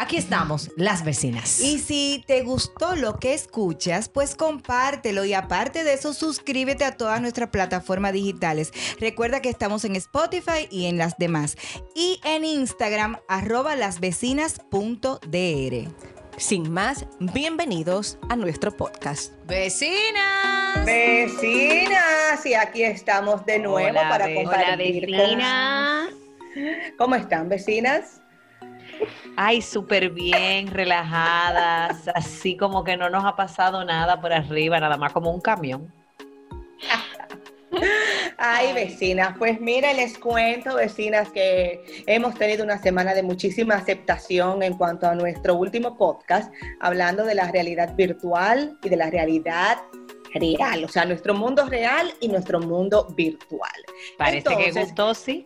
Aquí estamos, las vecinas. Y si te gustó lo que escuchas, pues compártelo y aparte de eso, suscríbete a todas nuestras plataformas digitales. Recuerda que estamos en Spotify y en las demás. Y en Instagram, arroba lasvecinas.dr. Sin más, bienvenidos a nuestro podcast. Vecinas. Vecinas, y aquí estamos de nuevo para compartir. Hola, vecinas. ¿Cómo están, vecinas? Ay, súper bien, relajadas, así como que no nos ha pasado nada por arriba, nada más como un camión. Ay, vecinas, pues mira, les cuento, vecinas, que hemos tenido una semana de muchísima aceptación en cuanto a nuestro último podcast, hablando de la realidad virtual y de la realidad real, o sea, nuestro mundo real y nuestro mundo virtual. Parece que gustó, sí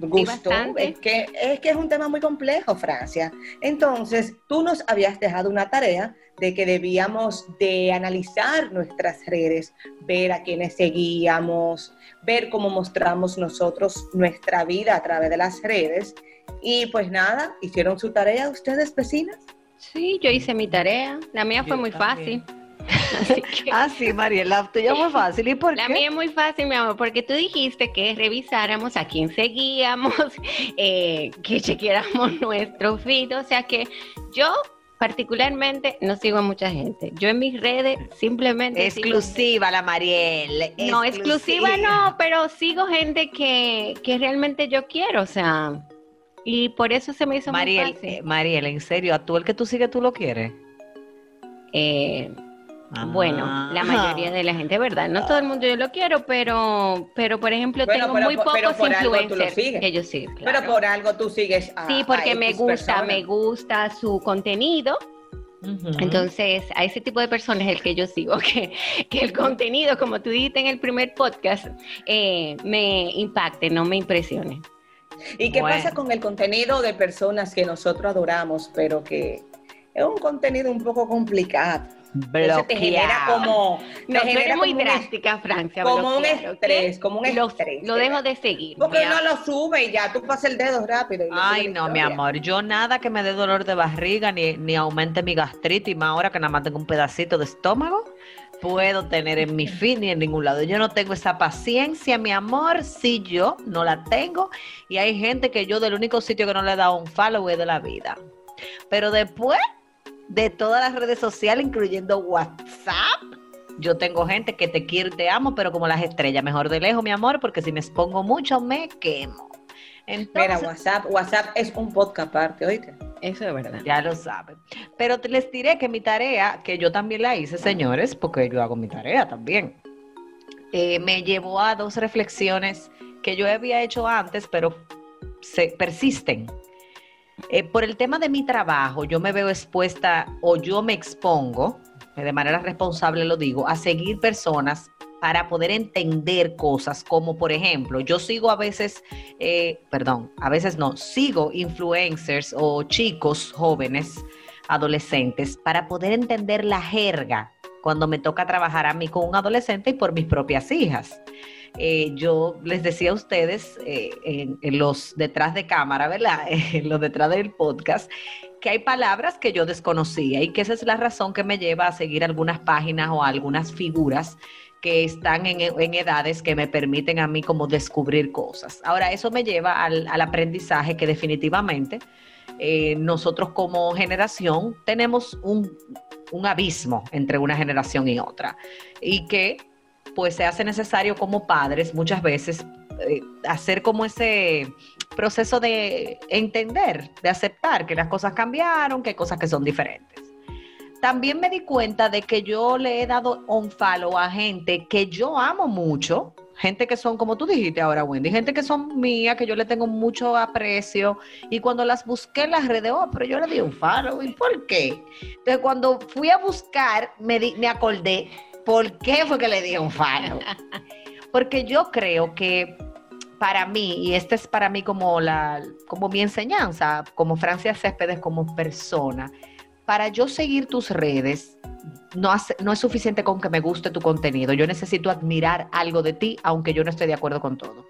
gustó. es, que, es que es un tema muy complejo, Francia. Entonces, tú nos habías dejado una tarea de que debíamos de analizar nuestras redes, ver a quienes seguíamos, ver cómo mostramos nosotros nuestra vida a través de las redes. Y pues nada, ¿hicieron su tarea ustedes, vecinas? Sí, yo hice mi tarea. La mía fue muy fácil. Ah, sí, Mariela, la tuya muy fácil. ¿Y por la qué? mía es muy fácil, mi amor, porque tú dijiste que revisáramos a quién seguíamos, eh, que chequeáramos nuestro feed. O sea que yo particularmente no sigo a mucha gente. Yo en mis redes simplemente... Exclusiva la Mariel. No, exclusiva no, pero sigo gente que, que realmente yo quiero, o sea... Y por eso se me hizo Mariel, muy fácil. eh, Mariel, en serio, ¿a tú el que tú sigues tú lo quieres? Eh, Ah. Bueno, la mayoría de la gente, ¿verdad? No todo el mundo yo lo quiero, pero, pero por ejemplo, Bueno, tengo pero muy pocos pero influencers que yo sigo. Pero claro. por algo tú sigues a Sí, porque a me gusta, me gusta su contenido. Entonces, a ese tipo de personas es el que yo sigo, que, que el contenido, como tú dijiste en el primer podcast, eh, me impacte, no me impresione. ¿Y qué Bueno. pasa con el contenido de personas que nosotros adoramos, pero que es un contenido un poco complicado? Entonces te genera Bloqueado. como... No, te genera muy como drástica, Francia. como un estrés, como un Lo- estrés, Lo, dejo de seguir. Porque Mi no lo sube y ya tú pasas el dedo rápido. Ay, no, mi amor, yo nada que me dé dolor de barriga ni, ni aumente mi gastritis, más ahora que nada más tengo un pedacito de estómago, puedo tener en mi fin ni en ningún lado. Yo no tengo esa paciencia, mi amor, si yo no la tengo. Y hay gente que yo del único sitio que no le he dado un follow es de la vida. Pero después de todas las redes sociales, incluyendo WhatsApp, yo tengo gente que te quiero y te amo, pero como las estrellas, mejor de lejos, mi amor, porque si me expongo mucho me quemo. Mira, Entonces, WhatsApp, WhatsApp es un podcast aparte, oíste. Eso es verdad. ya lo saben. Pero te- les diré que mi tarea, que yo también la hice, señores, porque yo hago mi tarea también, eh, me llevó a dos reflexiones que yo había hecho antes, pero se persisten. Eh, por el tema de mi trabajo, yo me veo expuesta o yo me expongo, eh, de manera responsable lo digo, a seguir personas para poder entender cosas, como por ejemplo, yo sigo a veces, eh, perdón, a veces no, sigo influencers o chicos jóvenes, adolescentes, para poder entender la jerga cuando me toca trabajar a mí con un adolescente y por mis propias hijas. Eh, yo les decía a ustedes eh, en, los detrás de cámara, ¿verdad? En los detrás del podcast, que hay palabras que yo desconocía y que esa es la razón que me lleva a seguir algunas páginas o algunas figuras que están en, en edades que me permiten a mí como descubrir cosas. Ahora, eso me lleva al, al aprendizaje que definitivamente eh, nosotros como generación tenemos un, un abismo entre una generación y otra y que pues se hace necesario como padres muchas veces eh, hacer como ese proceso de entender, de aceptar que las cosas cambiaron, que hay cosas que son diferentes. También me di cuenta de que yo le he dado un follow a gente que yo amo mucho, gente que son, como tú dijiste ahora, Wendy, gente que son mías, que yo le tengo mucho aprecio, y cuando las busqué en las redes, oh, pero yo le di un follow, ¿y por qué? Entonces, cuando fui a buscar, me, me acordé, ¿por qué fue que le di un follow? Porque yo creo que para mí, y esta es para mí como, la, como mi enseñanza, como Francia Céspedes como persona, para yo seguir tus redes, no, no es suficiente con que me guste tu contenido. Yo necesito admirar algo de ti, aunque yo no esté de acuerdo con todo.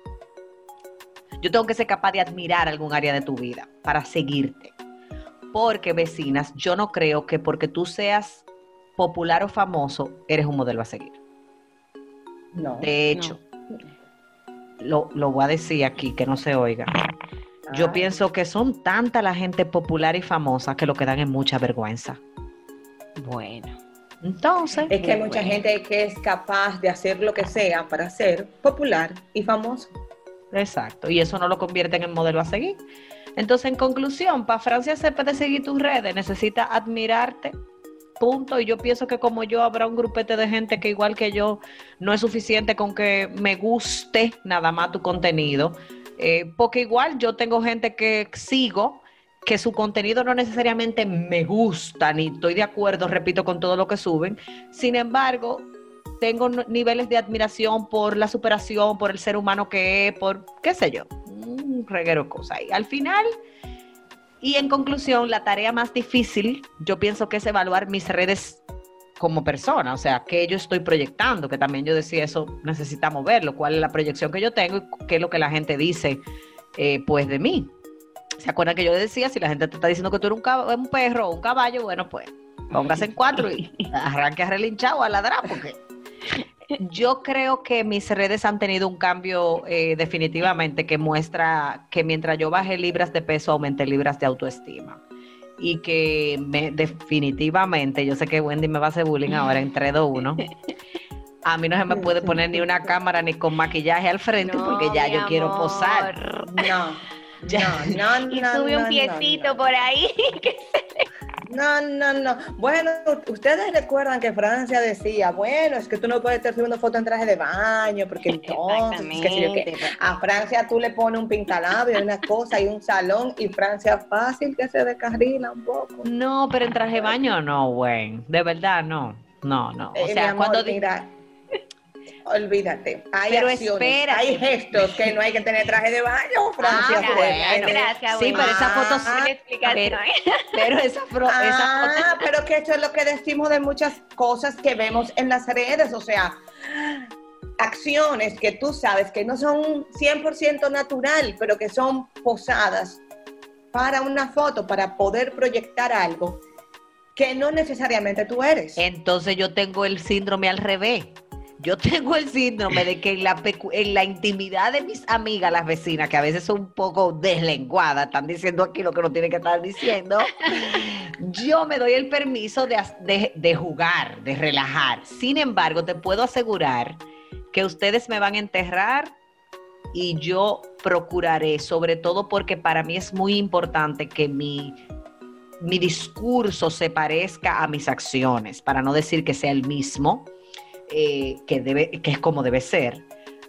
Yo tengo que ser capaz de admirar algún área de tu vida para seguirte. Porque, vecinas, yo no creo que porque tú seas popular o famoso, eres un modelo a seguir. No. De hecho, Lo, lo, voy a decir aquí, que no se oiga. Yo pienso que son tanta la gente popular y famosa que lo que dan es mucha vergüenza. Bueno. Entonces. Es que hay mucha gente que es capaz de hacer lo que sea para ser popular y famoso. Exacto. Y eso no lo convierte en el modelo a seguir. Entonces, en conclusión, para Francia se puede seguir tus redes, necesita admirarte. Punto. Y yo pienso que como yo habrá un grupete de gente que igual que yo no es suficiente con que me guste nada más tu contenido eh, porque igual yo tengo gente que sigo que su contenido no necesariamente me gusta, ni estoy de acuerdo, repito, con todo lo que suben. Sin embargo, tengo niveles de admiración por la superación, por el ser humano que es, por qué sé yo, un reguero de cosas. Y al final, y en conclusión, la tarea más difícil, yo pienso que es evaluar mis redes como persona, o sea, qué yo estoy proyectando, que también yo decía eso, necesitamos verlo, cuál es la proyección que yo tengo y qué es lo que la gente dice, eh, pues, de mí. ¿Se acuerdan que yo decía, si la gente te está diciendo que tú eres un, un perro o un caballo, bueno, pues, póngase en cuatro y arranque a relinchar o a ladrar, porque yo creo que mis redes han tenido un cambio eh, definitivamente que muestra que mientras yo bajé libras de peso, aumenté libras de autoestima y que me, definitivamente, yo sé que Wendy me va a hacer bullying ahora en 3, 2, 1. A mí no se me puede poner ni una cámara ni con maquillaje al frente porque ya yo quiero posar. No. Ya. No, no, y sube un piecito por ahí. No, no, no. Bueno, ustedes recuerdan que Francia decía, bueno, es que tú no puedes estar subiendo fotos en traje de baño, porque entonces, que, a Francia tú le pones un pintalabio, una cosa y un salón, y Francia fácil que se descarrila un poco. No, pero en traje de baño no, güey. De verdad, no. No, no. O eh, sea, cuando... Mira, olvídate. Hay pero espera. hay gestos que no hay que tener traje de baño, Francia. Ah, bueno. Gracias, sí, pero esa foto sí. Pero, pero esa, ah, foto... pero que esto es lo que decimos de muchas cosas que vemos en las redes, o sea, acciones que tú sabes que no son 100% natural, pero que son posadas para una foto, para poder proyectar algo que no necesariamente tú eres. Entonces yo tengo el síndrome al revés. Yo tengo el síndrome de que en la, en la intimidad de mis amigas, las vecinas, que a veces son un poco deslenguadas, están diciendo aquí lo que no tienen que estar diciendo, yo me doy el permiso de, de jugar, de relajar. Sin embargo, te puedo asegurar que ustedes me van a enterrar y yo procuraré, sobre todo porque para mí es muy importante que mi, mi discurso se parezca a mis acciones, para no decir que sea el mismo eh, que, debe, que es como debe ser.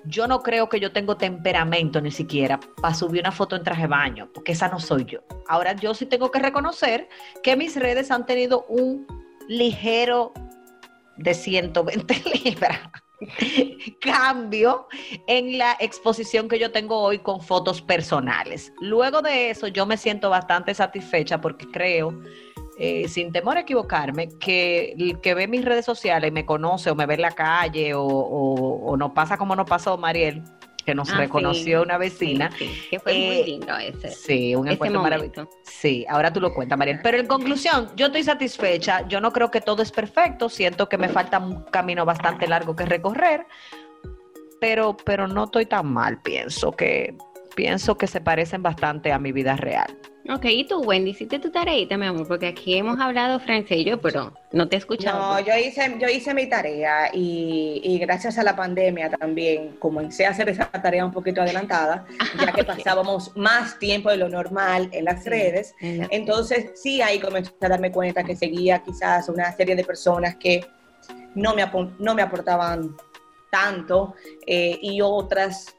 Yo no creo que yo tengo temperamento ni siquiera para subir una foto en traje de baño, porque esa no soy yo. Ahora yo sí tengo que reconocer que mis redes han tenido un ligero de 120 libras cambio en la exposición que yo tengo hoy con fotos personales. Luego de eso yo me siento bastante satisfecha porque creo eh, sin temor a equivocarme, que el que ve mis redes sociales y me conoce o me ve en la calle o, no pasa como nos pasó Mariel, que nos ah, reconoció una vecina. que fue muy eh, lindo ese. Sí, un encuentro maravilloso. Sí, ahora tú lo cuentas, Mariel. Pero en conclusión, yo estoy satisfecha. Yo no creo que todo es perfecto. Siento que me falta un camino bastante largo que recorrer. Pero, pero no estoy tan mal, pienso que, pienso que se parecen bastante a mi vida real. Ok, y tú, Wendy, hiciste tu tareita, mi amor, porque aquí hemos hablado francés y yo, pero no te he escuchado. No, yo hice, yo hice mi tarea y, gracias a la pandemia también comencé a hacer esa tarea un poquito adelantada, ya que pasábamos más tiempo de lo normal en las redes. Entonces, sí, ahí comencé a darme cuenta que seguía quizás una serie de personas que no me, no me aportaban tanto eh, y otras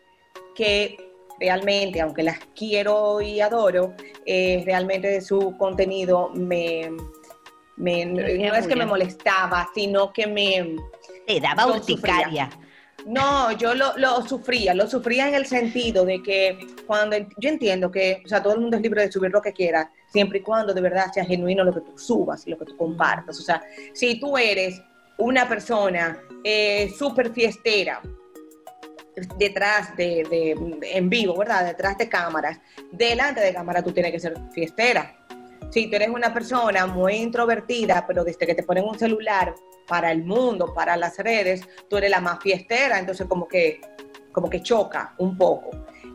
que realmente, aunque las quiero y adoro, eh, realmente su contenido me, no es que me molestaba, sino que me... Te daba urticaria. No, yo lo, lo, sufría, lo sufría en el sentido de que cuando yo entiendo que, o sea, todo el mundo es libre de subir lo que quiera, siempre y cuando de verdad sea genuino lo que tú subas y lo que tú compartas. O sea, si tú eres una persona eh, súper fiestera, detrás de, en vivo, ¿verdad? Detrás de cámaras. Delante de cámara tú tienes que ser fiestera. Si tú eres una persona muy introvertida, pero desde que te ponen un celular para el mundo, para las redes, tú eres la más fiestera, entonces como que, como que choca un poco.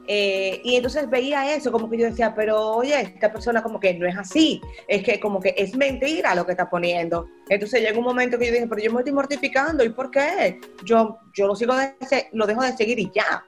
Eh, y entonces veía eso, como que yo decía, pero oye, esta persona como que no es así, es que como que es mentira lo que está poniendo. Entonces llegó un momento que yo dije, pero yo me estoy mortificando, ¿y por qué? Yo, yo lo sigo, de, lo dejo de seguir y ya.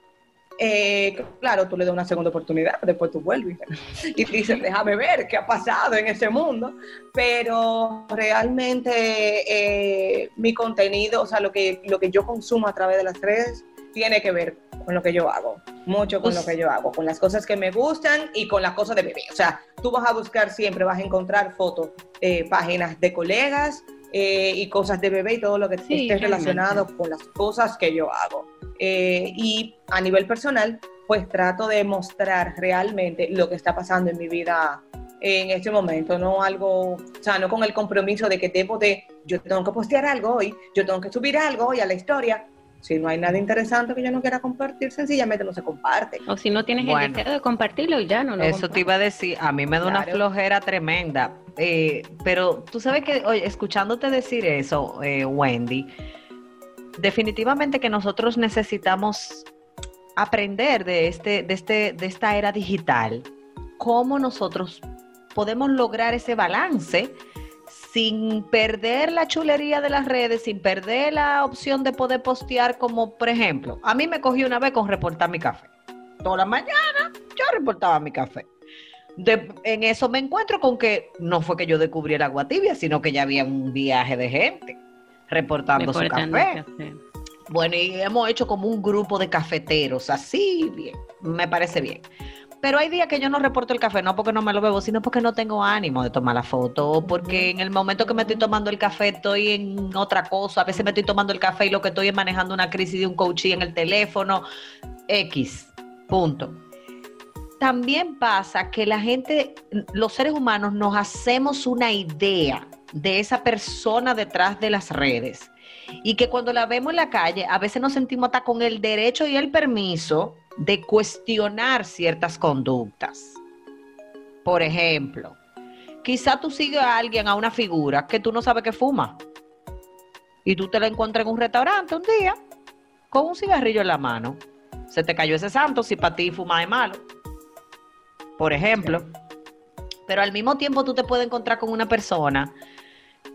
Eh, claro, tú le das una segunda oportunidad, después tú vuelves y dices, déjame ver qué ha pasado en ese mundo, pero realmente eh, mi contenido, o sea, lo que, lo que yo consumo a través de las redes, tiene que ver con lo que yo hago, mucho con lo que yo hago, con las cosas que me gustan y con las cosas de bebé. O sea, tú vas a buscar siempre, vas a encontrar fotos, eh, páginas de colegas eh, y cosas de bebé y todo lo que esté relacionado con las cosas que yo hago. Eh, y a nivel personal, pues trato de mostrar realmente lo que está pasando en mi vida en este momento, no algo, o sea, no con el compromiso de que debo de, yo tengo que postear algo hoy, yo tengo que subir algo hoy a la historia, si no hay nada interesante que yo no quiera compartir, sencillamente no se comparte. O si no tienes el deseo de compartirlo, ya no lo Eso te iba a decir, a mí me da una flojera tremenda. Eh, pero tú sabes que, oye, escuchándote decir eso, eh, Wendy, definitivamente que nosotros necesitamos aprender de, este, de, este, de esta era digital, cómo nosotros podemos lograr ese balance sin perder la chulería de las redes, sin perder la opción de poder postear, como por ejemplo, a mí me cogió una vez con reportar mi café. Toda la mañana yo reportaba mi café. en eso me encuentro con que no fue que yo descubriera agua tibia, sino que ya había un viaje de gente reportando, su café. Bueno, y hemos hecho como un grupo de cafeteros, así bien, me parece bien. Pero hay días que yo no reporto el café, no porque no me lo bebo, sino porque no tengo ánimo de tomar la foto, o porque en el momento que me estoy tomando el café estoy en otra cosa, a veces me estoy tomando el café y lo que estoy es manejando una crisis de un coaching en el teléfono, X, punto. También pasa que la gente, los seres humanos nos hacemos una idea de esa persona detrás de las redes y que cuando la vemos en la calle a veces nos sentimos hasta con el derecho y el permiso de cuestionar ciertas conductas. Por ejemplo, quizá tú sigues a alguien, a una figura que tú no sabes que fuma. Y tú te la encuentras en un restaurante un día con un cigarrillo en la mano. Se te cayó ese santo si para ti fumar es malo. Por ejemplo. Pero al mismo tiempo tú te puedes encontrar con una persona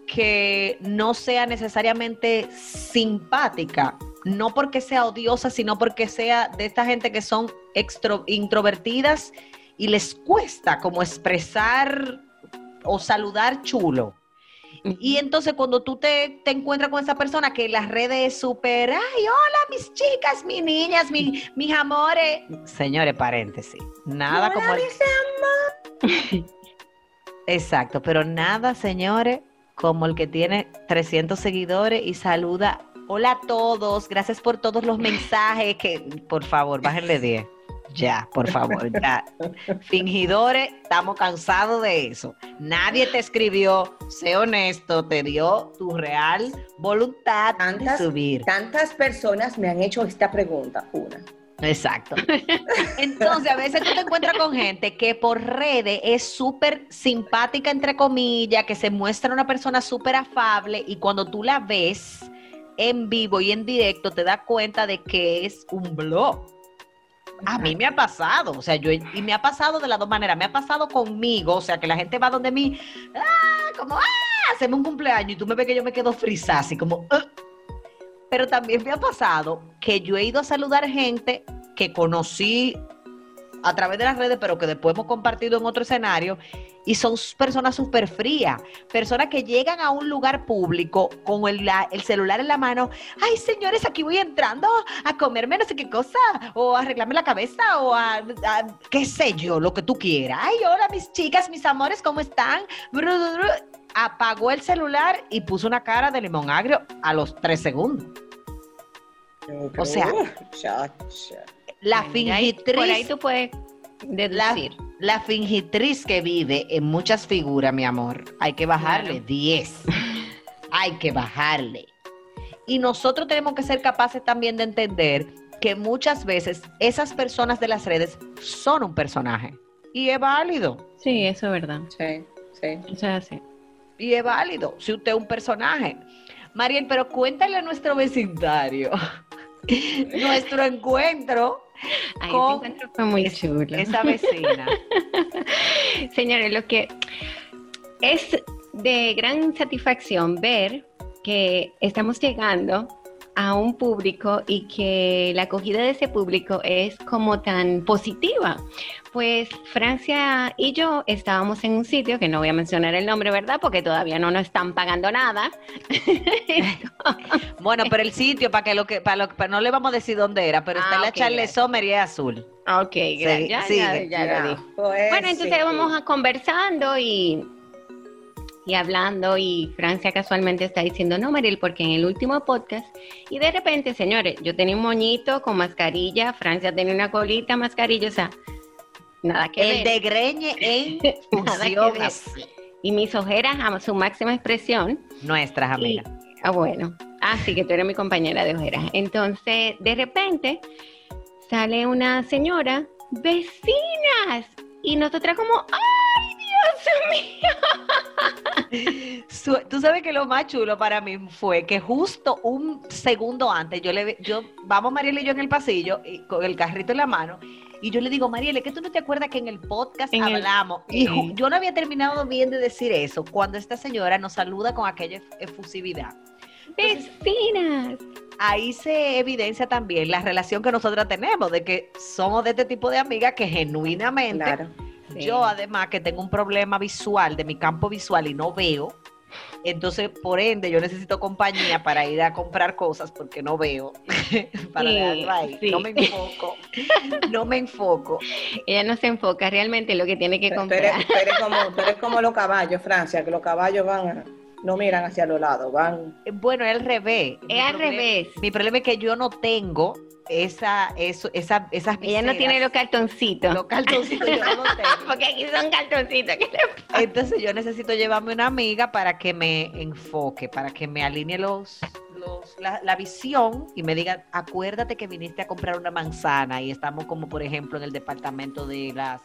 que no sea necesariamente simpática, no porque sea odiosa, sino porque sea de esta gente que son introvertidas y les cuesta como expresar o saludar chulo. Y entonces cuando tú te, encuentras con esa persona que las redes es súper, ay, hola mis chicas, mis niñas, mis amores. Señores, paréntesis. Nada como... Exacto, pero nada, señores, como el que tiene 300 seguidores y saluda Hola a todos, gracias por todos los mensajes que, por favor, bájenle 10. Ya, por favor, ya. Fingidores, estamos cansados de eso. Nadie te escribió, sé honesto, te dio tu real voluntad de subir. Tantas personas me han hecho esta pregunta, una. Exacto. Entonces, a veces tú te encuentras con gente que por redes es súper simpática, entre comillas, que se muestra una persona súper afable y cuando tú la ves, en vivo y en directo te das cuenta de que es un blog. A mí me ha pasado, o sea, yo, y me ha pasado de las dos maneras, me ha pasado conmigo, o sea, que la gente va donde mí, ah, como, ah, hacemos un cumpleaños y tú me ves que yo me quedo frisada, así como, ah". pero también me ha pasado que yo he ido a saludar gente que conocí a través de las redes, pero que después hemos compartido en otro escenario, y son personas súper frías, personas que llegan a un lugar público con el, el, celular en la mano, ay señores, aquí voy entrando a comerme no sé qué cosa, o a arreglarme la cabeza, o a, qué sé yo, lo que tú quieras. Ay, hola mis chicas, mis amores, ¿cómo están? Apagó el celular y puso una cara de limón agrio a los tres segundos. O sea, la fingitriz. Por ahí tú puedes deducir. La, fingitriz que vive en muchas figuras, mi amor, hay que bajarle 10. hay que bajarle. Y nosotros tenemos que ser capaces también de entender que muchas veces esas personas de las redes son un personaje. Y es válido. Sí, eso es verdad. Sí, sí. O sea, sí. Y es válido si usted es un personaje. Mariel, pero cuéntale a nuestro vecindario nuestro encuentro Ay, encuentro fue muy chulo. Esa vecina. Señores, lo que es de gran satisfacción ver que estamos llegando a un público y que la acogida de ese público es como tan positiva. Pues Francia y yo estábamos en un sitio que no voy a mencionar el nombre, ¿verdad? Porque todavía no nos están pagando nada. bueno, pero el sitio, para que lo que, para lo para no le vamos a decir dónde era, pero está en la ah, Charles Sommer y es azul. Ok, gracias. Sí, ya, ya, pues bueno, entonces vamos a conversando y y hablando y Francia casualmente está diciendo, no, Mariel, porque en el último podcast, y de repente, señores, yo tenía un moñito con mascarilla, Francia tenía una colita, mascarilla, o sea, nada que ver. El de greñe en. Y mis ojeras a su máxima expresión. Nuestras amigas. ah, bueno. Ah, sí, que tú eres mi compañera de ojeras. Entonces, de repente, sale una señora, vecinas, y nosotras como, ¡ay, Dios mío! Tú sabes que lo más chulo para mí fue que justo un segundo antes, yo le yo, vamos Mariela y yo en el pasillo, y, con el carrito en la mano, y yo le digo, Mariela, que tú no te acuerdas que en el podcast hablamos? Y yo no había terminado bien de decir eso cuando esta señora nos saluda con aquella efusividad. Vecinas. Ahí se evidencia también la relación que nosotras tenemos, de que somos de este tipo de amigas que genuinamente, yo además que tengo un problema visual, de mi campo visual y no veo, entonces, por ende, yo necesito compañía para ir a comprar cosas porque no veo. para No me enfoco. No me enfoco. Ella no se enfoca realmente en lo que tiene que comprar. Pero, como, pero es como los caballos, Francia, que los caballos van a no miran hacia los lados, van. Eh, bueno, es al revés. Es al revés. Mi problema es que yo no tengo esa, eso, esa, esas Ella no tiene los cartoncitos. Los cartoncitos yo no tengo. Porque aquí son cartoncitos. Entonces yo necesito llevarme una amiga para que me enfoque, para que me alinee los, los la, la, visión y me diga, acuérdate que viniste a comprar una manzana y estamos como por ejemplo en el departamento de las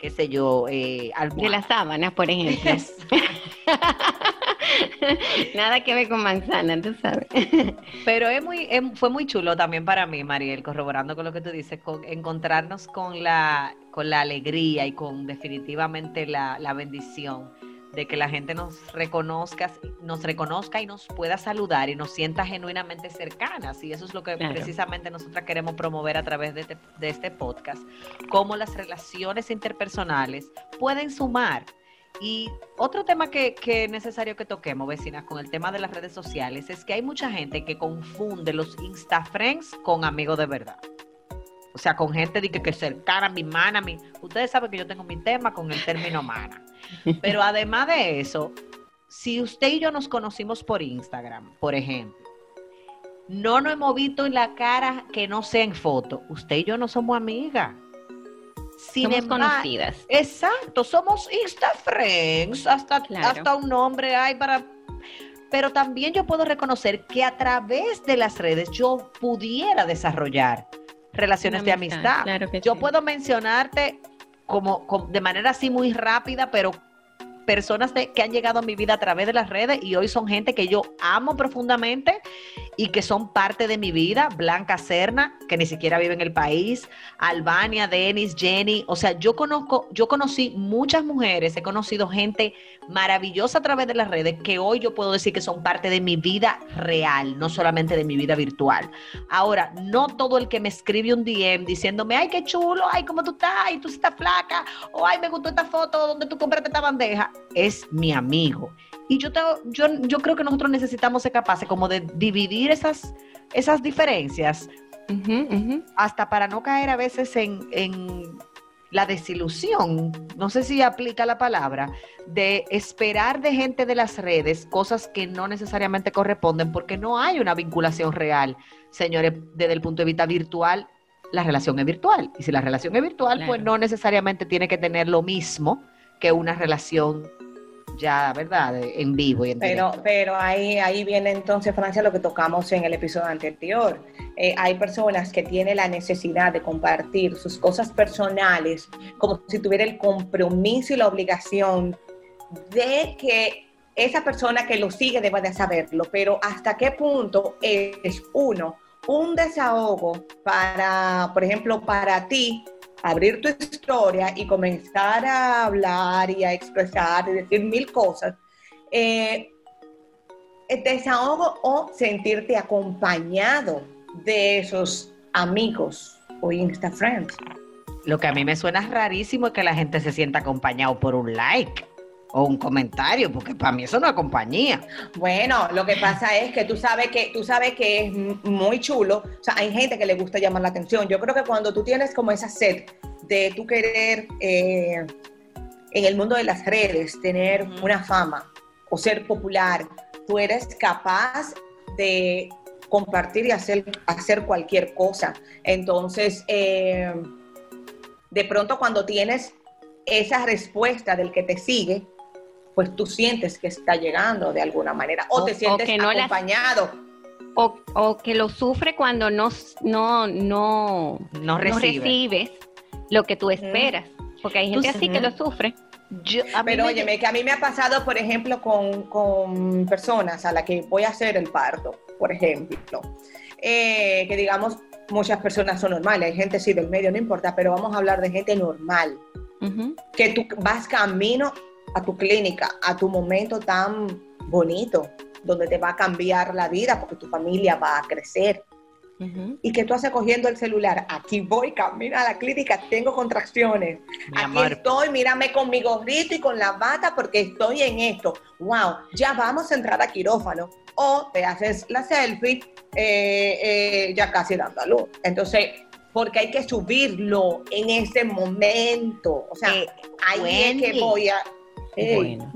qué sé yo, eh, De las sábanas, por ejemplo. Nada que ver con manzana, tú sabes. Pero es muy, fue muy chulo también para mí, Mariel, corroborando con lo que tú dices, con encontrarnos con la, con la alegría y con definitivamente la, la bendición de que la gente nos reconozca, nos reconozca y nos pueda saludar y nos sienta genuinamente cercanas. Y eso es lo que precisamente nosotros queremos promover a través de, de este podcast, cómo las relaciones interpersonales pueden sumar. Y otro tema que, que, es necesario que toquemos, vecinas, con el tema de las redes sociales, es que hay mucha gente que confunde los Insta Friends con amigos de verdad. O sea, con gente de que, que cercana, mi mana, mi... Ustedes saben que yo tengo mi tema con el término mana. Pero además de eso, si usted y yo nos conocimos por Instagram, por ejemplo, no nos hemos visto en la cara que no sea en foto, usted y yo no somos amigas. Somos conocidas. Exacto, somos Insta Friends, hasta, hasta un nombre hay para... Pero también yo puedo reconocer que a través de las redes yo pudiera desarrollar relaciones de amistad. yo puedo mencionarte como, de manera así muy rápida, pero personas que han llegado a mi vida a través de las redes y hoy son gente que yo amo profundamente y que son parte de mi vida. Blanca Serna, que ni siquiera vive en el país, Albania, Denis, Jenny. O sea, yo conozco, yo conocí muchas mujeres, he conocido gente maravillosa a través de las redes que hoy yo puedo decir que son parte de mi vida real, no solamente de mi vida virtual. Ahora, no todo el que me escribe un DM diciéndome, ay, qué chulo, ay, cómo tú estás, ay, tú estás flaca, o ay, me gustó esta foto donde tú compraste esta bandeja, es mi amigo. Y yo, tengo, yo, yo creo que nosotros necesitamos ser capaces como de dividir esas, esas diferencias hasta para no caer a veces en, en la desilusión, no sé si aplica la palabra, de esperar de gente de las redes cosas que no necesariamente corresponden porque no hay una vinculación real. Señores, desde el punto de vista virtual, la relación es virtual. Y si la relación es virtual, pues no necesariamente tiene que tener lo mismo que una relación ya, ¿verdad? En vivo y en pero, Pero ahí, ahí viene entonces, Francia, lo que tocamos en el episodio anterior. Eh, hay personas que tienen la necesidad de compartir sus cosas personales como si tuviera el compromiso y la obligación de que esa persona que lo sigue deba de saberlo, pero hasta qué punto es uno un desahogo para, por ejemplo, para ti abrir tu historia y comenzar a hablar y a expresar y decir mil cosas, eh, desahogo o sentirte acompañado de esos amigos o Insta Friends. Lo que a mí me suena rarísimo es que la gente se sienta acompañado por un like o un comentario, porque para mí eso no es compañía. Bueno, lo que pasa es que tú sabes que tú sabes que es muy chulo, o sea, hay gente que le gusta llamar la atención. Yo creo que cuando tú tienes como esa sed de tu querer eh, en el mundo de las redes tener una fama o ser popular, tú eres capaz de compartir y hacer, hacer cualquier cosa. Entonces, eh, de pronto cuando tienes esa respuesta del que te sigue, pues tú sientes que está llegando de alguna manera o, te sientes acompañado. o, que lo sufre cuando no, no, no, no, recibes lo que tú esperas. Porque hay gente así que lo sufre. Pero óyeme, que a mí me ha pasado, por ejemplo, con, con, personas a las que voy a hacer el parto, por ejemplo, eh, que digamos, muchas personas son normales, hay gente sí del medio, no importa, pero vamos a hablar de gente normal, que tú vas camino a tu clínica, a tu momento tan bonito, donde te va a cambiar la vida porque tu familia va a crecer. Y que tú haces cogiendo el celular, aquí voy, camino a la clínica, tengo contracciones, aquí estoy, mírame con mi gorrito y con la bata porque estoy en esto. Wow, ya vamos a entrar a quirófano. O te haces la selfie eh, eh, ya casi dando a luz. Entonces, porque hay que subirlo en ese momento. O sea, eh, ahí es que voy a bueno,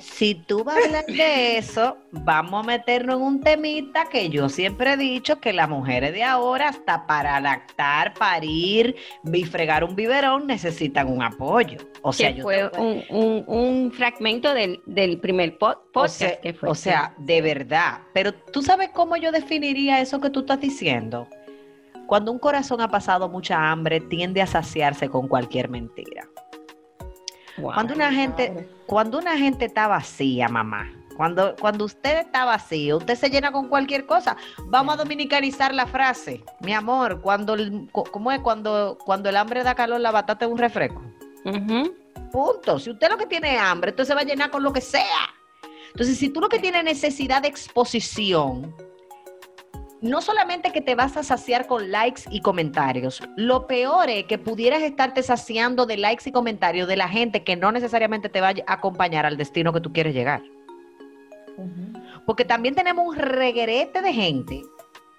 si, tú vas a hablar de eso, vamos a meternos en un temita que yo siempre he dicho que las mujeres de ahora, hasta para lactar, parir, bifregar un biberón, necesitan un apoyo. O sea, fue un, fragmento del, primer podcast o sea, que fue. O sea, de verdad. Pero tú sabes cómo yo definiría eso que tú estás diciendo. Cuando un corazón ha pasado mucha hambre, tiende a saciarse con cualquier mentira cuando una gente, cuando una gente está vacía, mamá, cuando, cuando usted está vacío, usted se llena con cualquier cosa. Vamos a dominicanizar la frase. Mi amor, cuando ¿cómo es? Cuando, cuando el hambre da calor, la batata es un refresco. Punto. Si usted lo que tiene es hambre, usted se va a llenar con lo que sea. Entonces, si tú lo que tienes necesidad de exposición, no solamente que te vas a saciar con likes y comentarios, lo peor es que pudieras estarte saciando de likes y comentarios de la gente que no necesariamente te va a acompañar al destino que tú quieres llegar. Porque también tenemos un reguerete de gente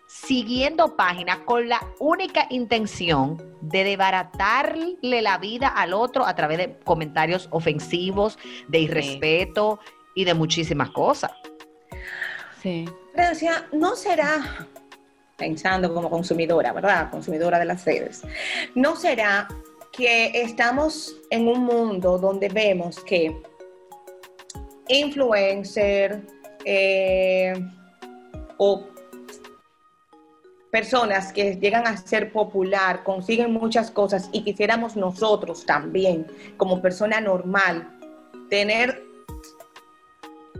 siguiendo páginas con la única intención de desbaratarle la vida al otro a través de comentarios ofensivos, de irrespeto y de muchísimas cosas. Sí. Francia, ¿no será, pensando como consumidora, ¿verdad? Consumidora de las redes, ¿no será que estamos en un mundo donde vemos que influencer eh, o personas que llegan a ser popular consiguen muchas cosas y quisiéramos nosotros también, como persona normal, tener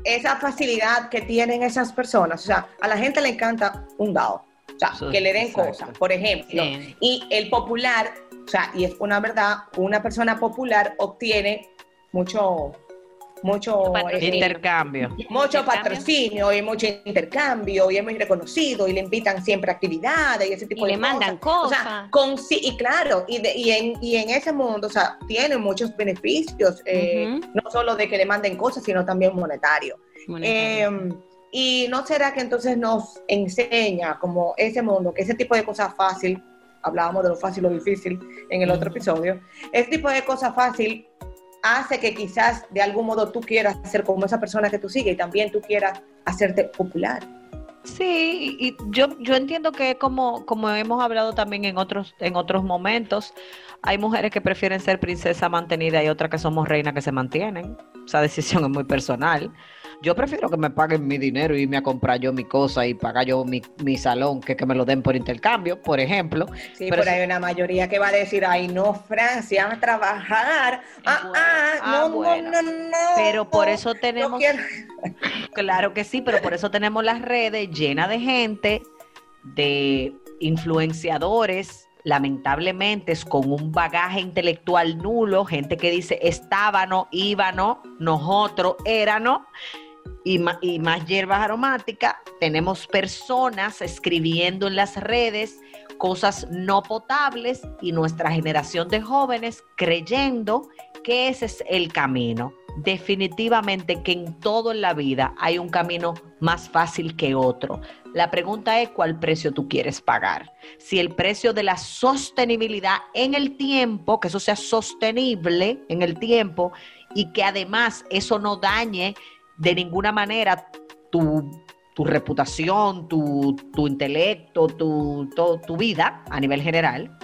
esa facilidad que tienen esas personas. O sea, a la gente le encanta un dado. O sea, que le den cosas, por ejemplo. Y el popular, o sea, y es una verdad, una persona popular obtiene mucho mucho intercambio. Mucho patrocinio y mucho intercambio y es muy reconocido y le invitan siempre a actividades y ese tipo y de le mandan cosas. con, y claro, y, y, en, y en ese mundo, o sea, tiene muchos beneficios, eh, no solo de que le manden cosas, sino también monetario. Em, y no será que entonces nos enseña como ese mundo, que ese tipo de cosas fácil, hablábamos de lo fácil o difícil en el otro episodio, ese tipo de cosas fácil hace que quizás de algún modo tú quieras ser como esa persona que tú sigues y también tú quieras hacerte popular. Sí, y yo, yo entiendo que como, como hemos hablado también en otros, en otros momentos, hay mujeres que prefieren ser princesa mantenida y otras que somos reinas que se mantienen. Esa decisión es muy personal. Yo prefiero que me paguen mi dinero y irme a comprar yo mi cosa y pagar yo mi, salón que que me lo den por intercambio, por ejemplo. Sí, pero, hay una mayoría que va a decir, ay, no, Francia, a trabajar. Ah, ah, ah, no, no, no, no, Pero por eso tenemos... claro que sí, pero por eso tenemos las redes llenas de gente, de influenciadores, lamentablemente es con un bagaje intelectual nulo, gente que dice estábano, íbano, nosotros, érano, y, más hierbas aromáticas. Tenemos personas escribiendo en las redes cosas no potables y nuestra generación de jóvenes creyendo que ese es el camino. Definitivamente que en todo en la vida hay un camino más fácil que otro. La pregunta es cuál precio tú quieres pagar. Si el precio de la sostenibilidad en el tiempo, que eso sea sostenible en el tiempo y que además eso no dañe de ninguna manera tu, reputación, tu, intelecto, tu, tu vida a nivel general,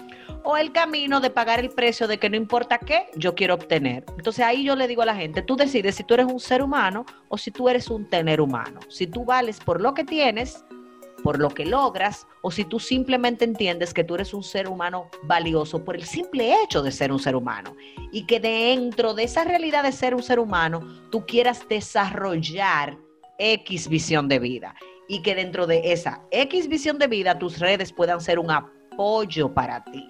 o el camino de pagar el precio de que no importa qué, yo quiero obtener. Entonces ahí yo le digo a la gente, tú decides si tú eres un ser humano o si tú eres un tener humano. Si tú vales por lo que tienes, por lo que logras, o si tú simplemente entiendes que tú eres un ser humano valioso por el simple hecho de ser un ser humano. Y que dentro de esa realidad de ser un ser humano, tú quieras desarrollar X visión de vida. Y que dentro de esa X visión de vida, tus redes puedan ser un apoyo para ti.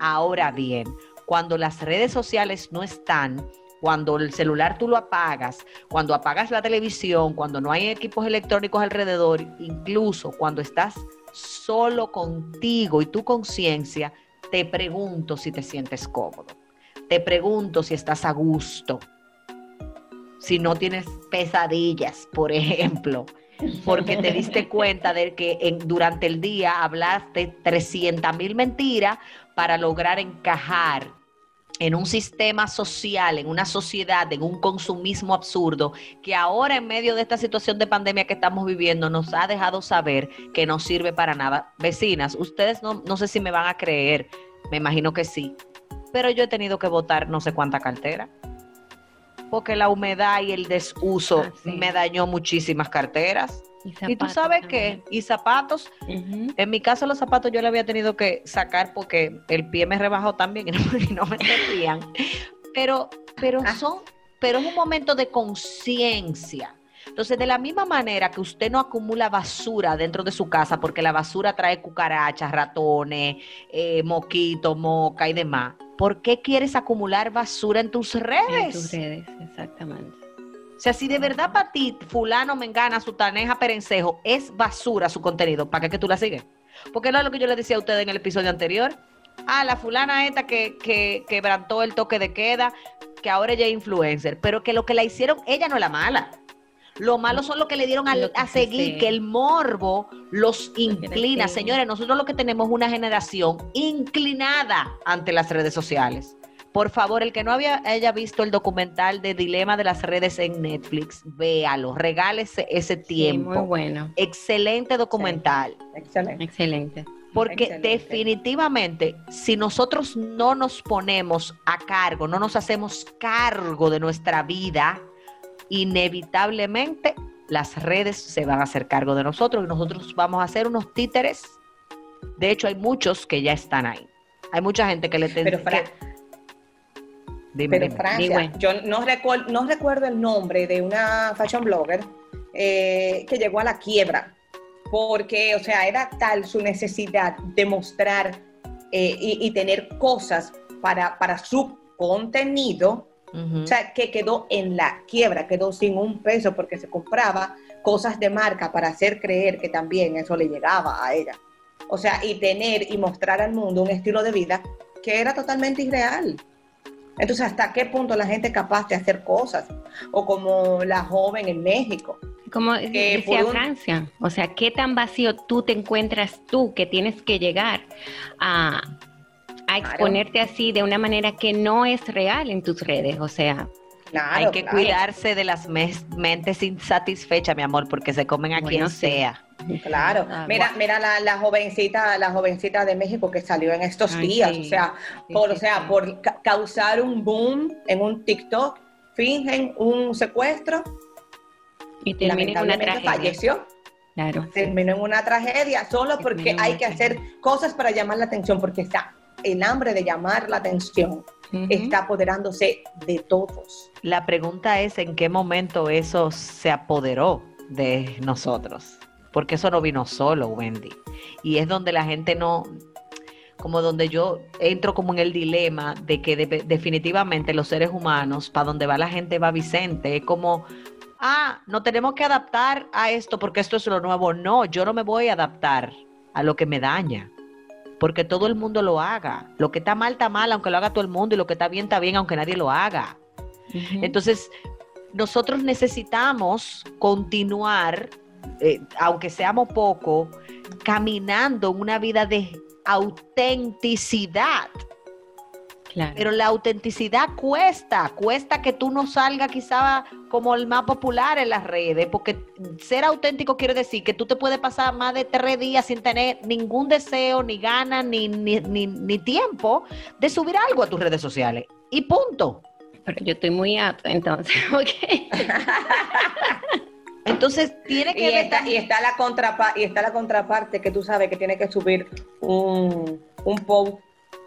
Ahora bien, cuando las redes sociales no están, cuando el celular tú lo apagas, cuando apagas la televisión, cuando no hay equipos electrónicos alrededor, incluso cuando estás solo contigo y tu conciencia, te pregunto si te sientes cómodo. Te pregunto si estás a gusto. Si no tienes pesadillas, por ejemplo porque te diste cuenta de que durante el día hablaste 300 mil mentiras para lograr encajar en un sistema social, en una sociedad, en un consumismo absurdo, que ahora en medio de esta situación de pandemia que estamos viviendo nos ha dejado saber que no sirve para nada. Vecinas, ustedes no, no sé si me van a creer, me imagino que sí, pero yo he tenido que votar no sé cuánta cartera porque la humedad y el desuso ah, me dañó muchísimas carteras. Y, tú sabes qué, y zapatos. En mi caso los zapatos yo le había tenido que sacar porque el pie me rebajó también y no, me servían. Pero, pero ah. son, pero es un momento de conciencia. Entonces, de la misma manera que usted no acumula basura dentro de su casa, porque la basura trae cucarachas, ratones, eh, moquitos, moca y demás, ¿por qué quieres acumular basura en tus redes? En tus redes, exactamente. O sea, si de verdad para ti, fulano, mengana, taneja, perencejo, es basura su contenido, ¿para qué que tú la sigues? Porque no es lo que yo le decía a ustedes en el episodio anterior. Ah, la fulana esta que, que quebrantó el toque de queda, que ahora ella es influencer, pero que lo que la hicieron, ella no es la mala. Lo malo son los que le dieron a, seguir, que el morbo los inclina. Señores, nosotros lo que tenemos es una generación inclinada ante las redes sociales. Por favor, el que no había, haya visto el documental de Dilema de las redes en Netflix, véalo, regálese ese tiempo. muy bueno. Excelente documental. Excelente. Excelente. Porque definitivamente, si nosotros no nos ponemos a cargo, no nos hacemos cargo de nuestra vida, inevitablemente las redes se van a hacer cargo de nosotros y nosotros vamos a ser unos títeres. De hecho, hay muchos que ya están ahí. Hay mucha gente que le... Pero, pero Francia, yo no, recuerdo, no recuerdo el nombre de una fashion blogger eh, que llegó a la quiebra, porque, o sea, era tal su necesidad de mostrar eh, y, tener cosas para, para su contenido, o sea, que quedó en la quiebra, quedó sin un peso porque se compraba cosas de marca para hacer creer que también eso le llegaba a ella. O sea, y tener y mostrar al mundo un estilo de vida que era totalmente irreal. Entonces, ¿hasta qué punto la gente es capaz de hacer cosas? O como la joven en México. Como decía Francia, o sea, ¿qué tan vacío tú te encuentras tú que tienes que llegar a, exponerte así de una manera que no es real en tus redes? O sea, hay que cuidarse de las mentes insatisfechas, mi amor, porque se comen a quien sea. Claro, ah, mira, mira la, jovencita, la jovencita de México que salió en estos días, o sea, por, o sea, por causar un boom en un TikTok, fingen un secuestro y terminó en una tragedia. falleció. Claro. Terminó en una tragedia solo porque hay que hacer cosas para llamar la atención, porque está el hambre de llamar la atención está apoderándose de todos. La pregunta es en qué momento eso se apoderó de nosotros, porque eso no vino solo, Wendy. Y es donde la gente no, como donde yo entro como en el dilema de que definitivamente los seres humanos, para donde va la gente va Vicente, es como, ah, no tenemos que adaptar a esto porque esto es lo nuevo. No, yo no me voy a adaptar a lo que me daña porque todo el mundo lo haga. Lo que está mal está mal, aunque lo haga todo el mundo, y lo que está bien está bien, aunque nadie lo haga. Entonces, nosotros necesitamos continuar, eh, aunque seamos poco, caminando una vida de autenticidad. Pero la autenticidad cuesta, cuesta que tú no salgas quizá como el más popular en las redes, porque ser auténtico quiere decir que tú te puedes pasar más de tres días sin tener ningún deseo, ni ganas, ni, ni, ni, tiempo de subir algo a tus redes sociales. Y punto. Pero yo estoy muy apta, entonces, ok. Entonces tiene que y está, y está la contraparte y está la contraparte que tú sabes que tiene que subir un, un post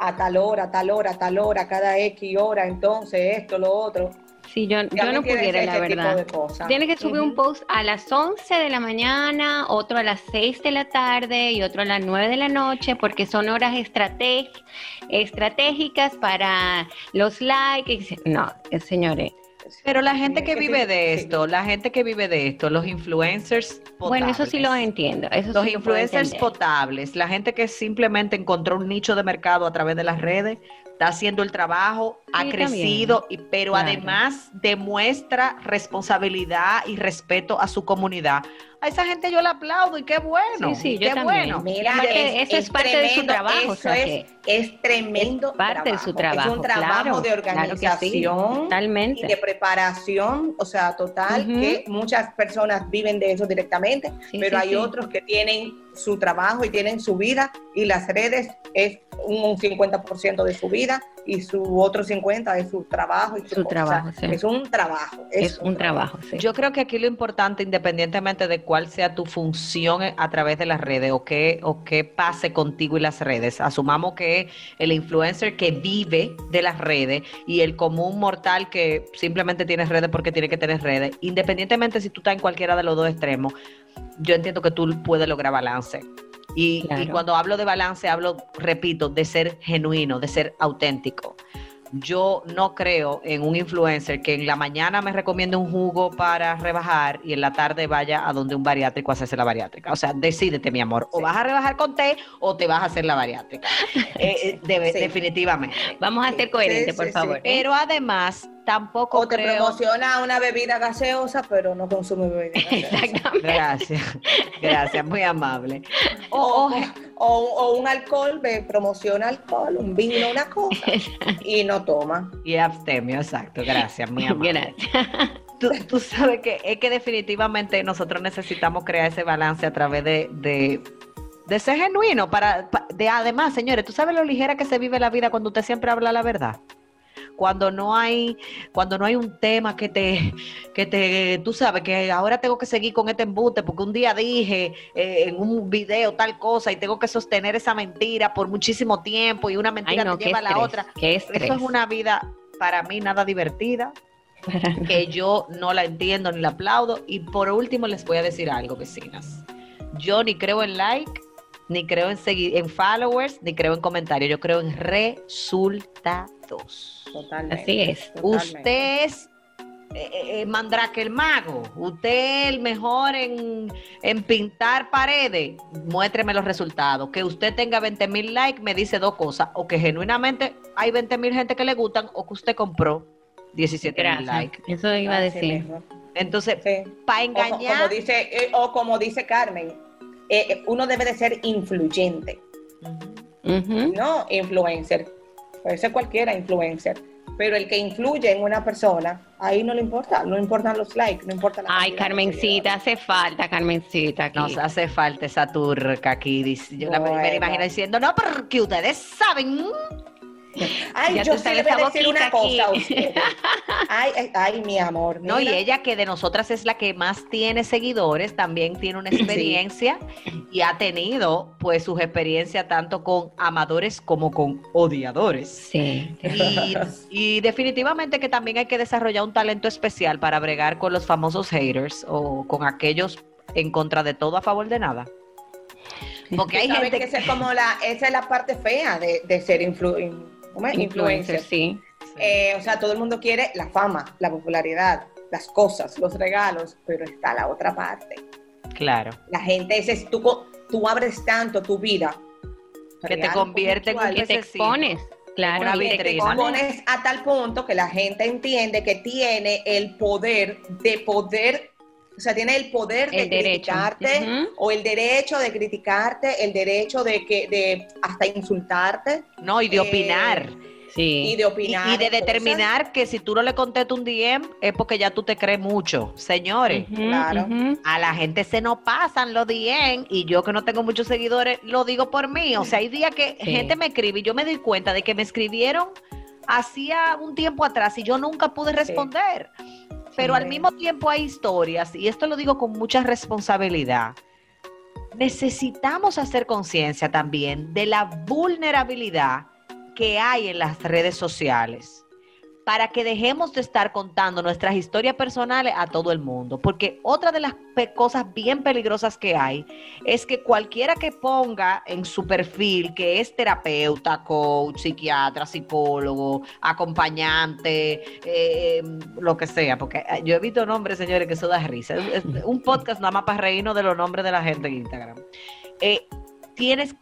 a tal hora, a tal hora, a tal hora, cada X hora, entonces esto, lo otro. Sí, yo, yo no pudiera, la verdad. Tiene que subir un post a las 11 de la mañana, otro a las 6 de la tarde y otro a las 9 de la noche, porque son horas estratégicas para los likes. No, señores, pero la gente que vive de esto, la gente que vive de esto, los influencers potables. Bueno, eso sí lo entiendo. los influencers potables, la gente que simplemente encontró un nicho de mercado a través de las redes, está haciendo el trabajo, ha crecido, y, pero además demuestra responsabilidad y respeto a su comunidad a esa gente yo le aplaudo y qué bueno. Sí, sí, yo qué también. bueno. Mira, eso es, parte de su trabajo. Eso es, tremendo. parte de su trabajo. Es un trabajo de organización totalmente. y de preparación, o sea, total, que muchas personas viven de eso directamente, pero hay otros que tienen su trabajo y tienen su vida y las redes es un 50% de su vida y su otro 50 es su trabajo y su, trabajo. Es un trabajo. Es, un, trabajo. Yo creo que aquí lo importante, independientemente de cuál sea tu función a través de las redes o qué, o qué pase contigo y las redes, asumamos que el influencer que vive de las redes y el común mortal que simplemente tiene redes porque tiene que tener redes, independientemente si tú estás en cualquiera de los dos extremos, yo entiendo que tú puedes lograr balance. Y, cuando hablo de balance, hablo, repito, de ser genuino, de ser auténtico yo no creo en un influencer que en la mañana me recomiende un jugo para rebajar y en la tarde vaya a donde un bariátrico a hacerse la bariátrica. O sea, decídete, mi amor, o vas a rebajar con té o te vas a hacer la bariátrica. Eh, eh, definitivamente. Vamos a ser coherentes, por favor. ¿eh? Pero además, tampoco o te promociona una bebida gaseosa, pero no consume bebida gaseosa. Exactamente. Gracias, gracias, muy amable. O, o, un alcohol, promociona alcohol, un vino, una cosa, y no toma. Y abstemio, exacto, gracias, muy amable. Gracias. Tú, sabes que es que definitivamente nosotros necesitamos crear ese balance a través de, de de ser genuino para, de además señores tú sabes lo ligera que se vive la vida cuando usted siempre habla la verdad cuando no hay, cuando no hay un tema que te, que te, tú sabes que ahora tengo que seguir con este embute porque un día dije eh, en un video tal cosa y tengo que sostener esa mentira por muchísimo tiempo y una mentira te lleva a la otra. Eso es una vida para mí nada divertida, que yo no la entiendo ni la aplaudo. Y por último les voy a decir algo, vecinas. Yo ni creo en like, ni creo en seguir, en followers, ni creo en comentarios. Yo creo en resultados. Totalmente. Así es. Usted es eh, eh, eh, Mandrake el mago, usted el mejor en, pintar paredes, muéstreme los resultados. Que usted tenga 20 mil likes me dice dos cosas, o que genuinamente hay 20 mil gente que le gustan, o que usted compró 17 mil likes. Eso iba a decir. Entonces, para engañar... O, como dice, o como dice Carmen, uno debe de ser influyente, no influencer. Puede ser cualquiera influencer pero el que influye en una persona, ahí no le importa, no importan los likes, no importa la Ay, Carmencita, hace falta, Carmencita. Aquí. Nos hace falta esa turca aquí. Yo me imagino diciendo, no, porque ustedes saben Ay, yo sí le voy a decir una cosa a usted. Ay, ay, mi amor. No, y ella que de nosotras es la que más tiene seguidores, también tiene una experiencia y ha tenido pues sus experiencias tanto con amadores como con odiadores. Sí. Y, definitivamente que también hay que desarrollar un talento especial para bregar con los famosos haters o con aquellos en contra de todo a favor de nada. Porque hay gente que, esa es como la, esa es la parte fea de, de ser influencer influencer, sí. Eh, o sea, todo el mundo quiere la fama, la popularidad, las cosas, los regalos, pero está la otra parte. Claro. La gente, es, tú, tú abres tanto tu vida. Que te convierte en que te expones. Claro, y te expones a tal punto que la gente entiende que tiene el poder de poder o sea, tiene el poder de criticarte o el derecho de criticarte, el derecho de que de hasta insultarte. No, y de opinar. Eh, sí. Y de opinar. Y, de determinar que si tú no le contestas un DM es porque ya tú te crees mucho. Señores, claro. A la gente se nos pasan los DM y yo que no tengo muchos seguidores lo digo por mí. O sea, hay días que gente me escribe y yo me doy cuenta de que me escribieron hacía un tiempo atrás y yo nunca pude responder. Pero al mismo tiempo hay historias, y esto lo digo con mucha responsabilidad, necesitamos hacer conciencia también de la vulnerabilidad que hay en las redes sociales para que dejemos de estar contando nuestras historias personales a todo el mundo. Porque otra de las cosas bien peligrosas que hay es que cualquiera que ponga en su perfil que es terapeuta, coach, psiquiatra, psicólogo, acompañante, eh, lo que sea, porque eh, yo he visto nombres, señores, que eso da risa. Es, un podcast nada más para reírnos de los nombres de la gente en Instagram. Eh, tienes,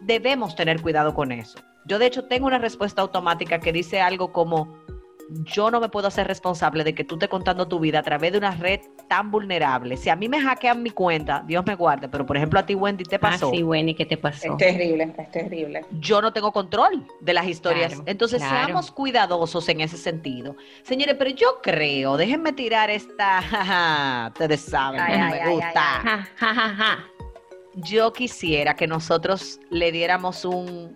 debemos tener cuidado con eso. Yo de hecho tengo una respuesta automática que dice algo como yo no me puedo hacer responsable de que tú estés contando tu vida a través de una red tan vulnerable. Si a mí me hackean mi cuenta, Dios me guarde, pero por ejemplo a ti, Wendy, te pasó. Ah, sí, Wendy, ¿qué te pasó? Es terrible, es terrible. Yo no tengo control de las historias. Entonces, seamos cuidadosos en ese sentido. Señores, pero yo creo, déjenme tirar esta, ustedes saben, me gusta. yo quisiera que nosotros le diéramos un,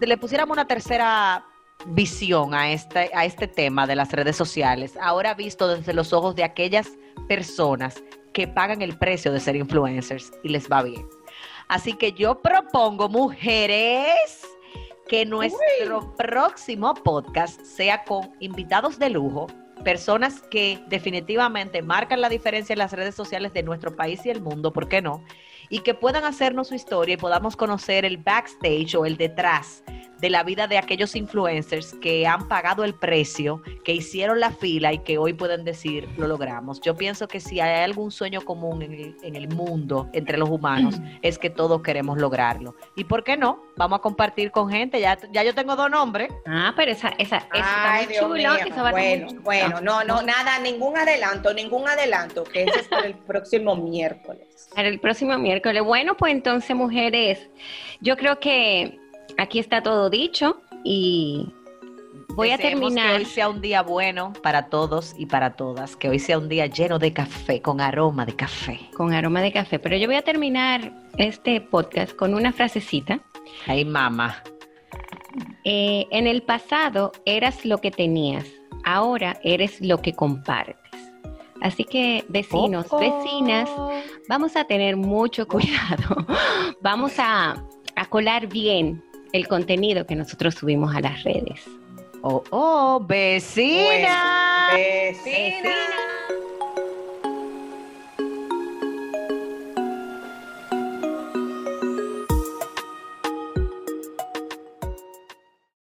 le pusiéramos una tercera visión a este, a este tema de las redes sociales, ahora visto desde los ojos de aquellas personas que pagan el precio de ser influencers y les va bien. Así que yo propongo, mujeres, que nuestro próximo podcast sea con invitados de lujo, personas que definitivamente marcan la diferencia en las redes sociales de nuestro país y el mundo, ¿por qué no? Y que puedan hacernos su historia y podamos conocer el backstage o el detrás de la vida de aquellos influencers que han pagado el precio, que hicieron la fila y que hoy pueden decir, lo logramos. Yo pienso que si hay algún sueño común en el, mundo entre los humanos, es que todos queremos lograrlo. ¿Y por qué no? Vamos a compartir con gente. Ya, ya yo tengo dos nombres. Ah, pero esa, esa, está muy chulo. bueno, bueno, no, no, nada, ningún adelanto, ningún adelanto, que ese es para el próximo miércoles. Para el próximo miércoles. Bueno, pues entonces, mujeres, yo creo que aquí está todo dicho y voy a terminar. Que hoy sea un día bueno para todos y para todas, que hoy sea un día lleno de café, con aroma de café. Con aroma de café, pero yo voy a terminar este podcast con una frasecita. Ay, mamá. Eh, en el pasado eras lo que tenías, ahora eres lo que compartes. Así que vecinos, vecinas, vamos a tener mucho cuidado. Vamos a, a colar bien el contenido que nosotros subimos a las redes. ¡Oh, oh! ¡Vecina! Pues, vecina.